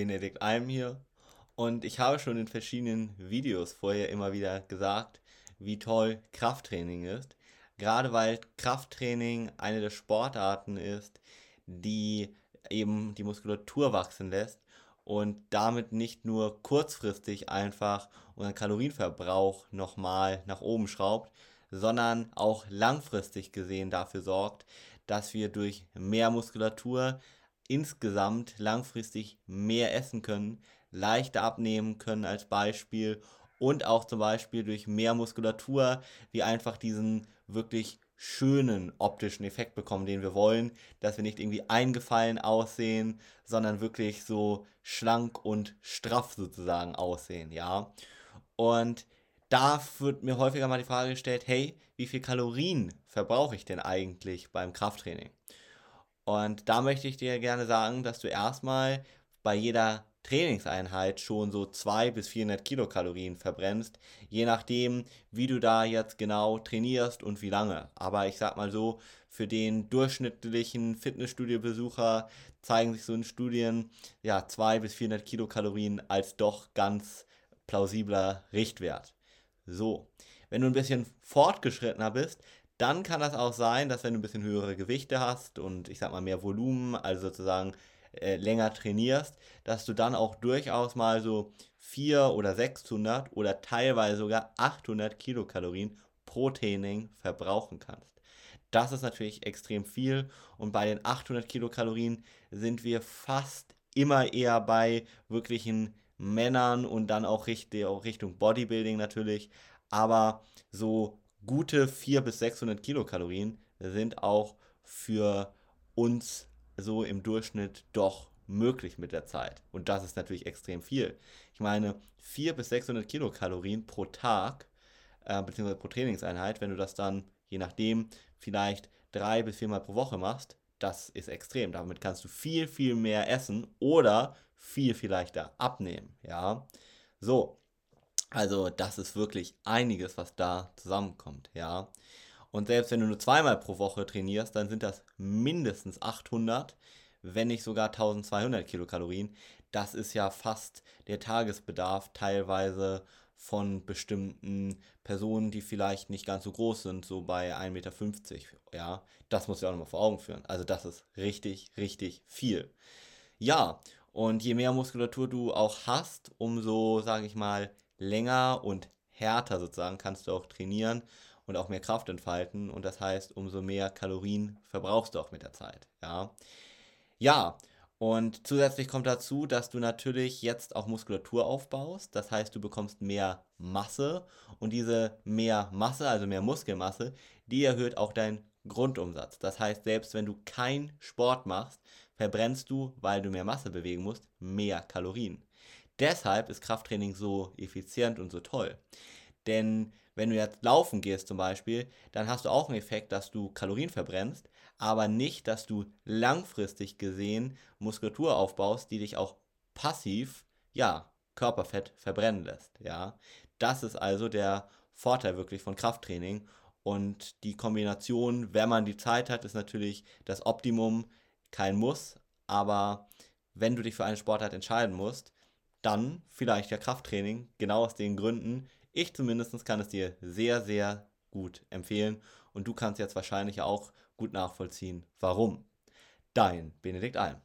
Benedikt Alm hier und ich habe schon in verschiedenen Videos vorher immer wieder gesagt, wie toll Krafttraining ist. Gerade weil Krafttraining eine der Sportarten ist, die eben die Muskulatur wachsen lässt und damit nicht nur kurzfristig einfach unseren Kalorienverbrauch nochmal nach oben schraubt, sondern auch langfristig gesehen dafür sorgt, dass wir durch mehr Muskulatur insgesamt langfristig mehr essen können, leichter abnehmen können als Beispiel und auch zum Beispiel durch mehr Muskulatur wir einfach diesen wirklich schönen optischen Effekt bekommen, den wir wollen, dass wir nicht irgendwie eingefallen aussehen, sondern wirklich so schlank und straff sozusagen aussehen, ja. Und da wird mir häufiger mal die Frage gestellt, hey, wie viel Kalorien verbrauche ich denn eigentlich beim Krafttraining? Und da möchte ich dir gerne sagen, dass du erstmal bei jeder Trainingseinheit schon so 200 bis 400 Kilokalorien verbrennst, je nachdem, wie du da jetzt genau trainierst und wie lange. Aber ich sag mal so, für den durchschnittlichen Fitnessstudio-Besucher zeigen sich so in Studien ja 200 bis 400 Kilokalorien als doch ganz plausibler Richtwert. So, wenn du ein bisschen fortgeschrittener bist, dann kann das auch sein, dass wenn du ein bisschen höhere Gewichte hast und ich sag mal mehr Volumen, also sozusagen äh, länger trainierst, dass du dann auch durchaus mal so 400 oder 600 oder teilweise sogar 800 Kilokalorien pro Training verbrauchen kannst. Das ist natürlich extrem viel und bei den 800 Kilokalorien sind wir fast immer eher bei wirklichen Männern und dann auch Richtung Bodybuilding natürlich. Aber so gute 400 bis 600 Kilokalorien sind auch für uns so im Durchschnitt doch möglich mit der Zeit. Und das ist natürlich extrem viel. Ich meine, 400 bis 600 Kilokalorien pro Tag, äh, beziehungsweise pro Trainingseinheit, wenn du das dann, je nachdem, vielleicht drei bis viermal pro Woche machst, das ist extrem. Damit kannst du viel, viel mehr essen oder viel, viel leichter abnehmen. Ja, so. Also, das ist wirklich einiges, was da zusammenkommt. Ja. Und selbst wenn du nur zweimal pro Woche trainierst, dann sind das mindestens 800, wenn nicht sogar 1200 Kilokalorien. Das ist ja fast der Tagesbedarf teilweise von bestimmten Personen, die vielleicht nicht ganz so groß sind, so bei 1,50 Meter. Ja, das muss ich auch nochmal vor Augen führen. Also das ist richtig, richtig viel. Ja, und je mehr Muskulatur du auch hast, umso, sage ich mal, länger und härter sozusagen kannst du auch trainieren und auch mehr Kraft entfalten. Und das heißt, umso mehr Kalorien verbrauchst du auch mit der Zeit. Ja, ja und zusätzlich kommt dazu, dass du natürlich jetzt auch Muskulatur aufbaust. Das heißt, du bekommst mehr Masse. Und diese mehr Masse, also mehr Muskelmasse, die erhöht auch deinen Grundumsatz. Das heißt, selbst wenn du keinen Sport machst, verbrennst du, weil du mehr Masse bewegen musst, mehr Kalorien. Deshalb ist Krafttraining so effizient und so toll. Denn wenn du jetzt laufen gehst zum Beispiel, dann hast du auch einen Effekt, dass du Kalorien verbrennst, aber nicht, dass du langfristig gesehen Muskulatur aufbaust, die dich auch passiv, ja, Körperfett verbrennen lässt, ja. Das ist also der Vorteil wirklich von Krafttraining und die Kombination, wenn man die Zeit hat, ist natürlich das Optimum, kein Muss, aber wenn du dich für eine Sportart entscheiden musst, dann vielleicht ja Krafttraining, genau aus den Gründen, ich zumindest kann es dir sehr, sehr gut empfehlen und du kannst jetzt wahrscheinlich auch gut nachvollziehen, warum. Dein Benedikt Alm.